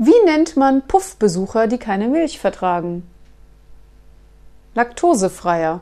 Wie nennt man Puffbesucher, die keine Milch vertragen? Laktosefreier.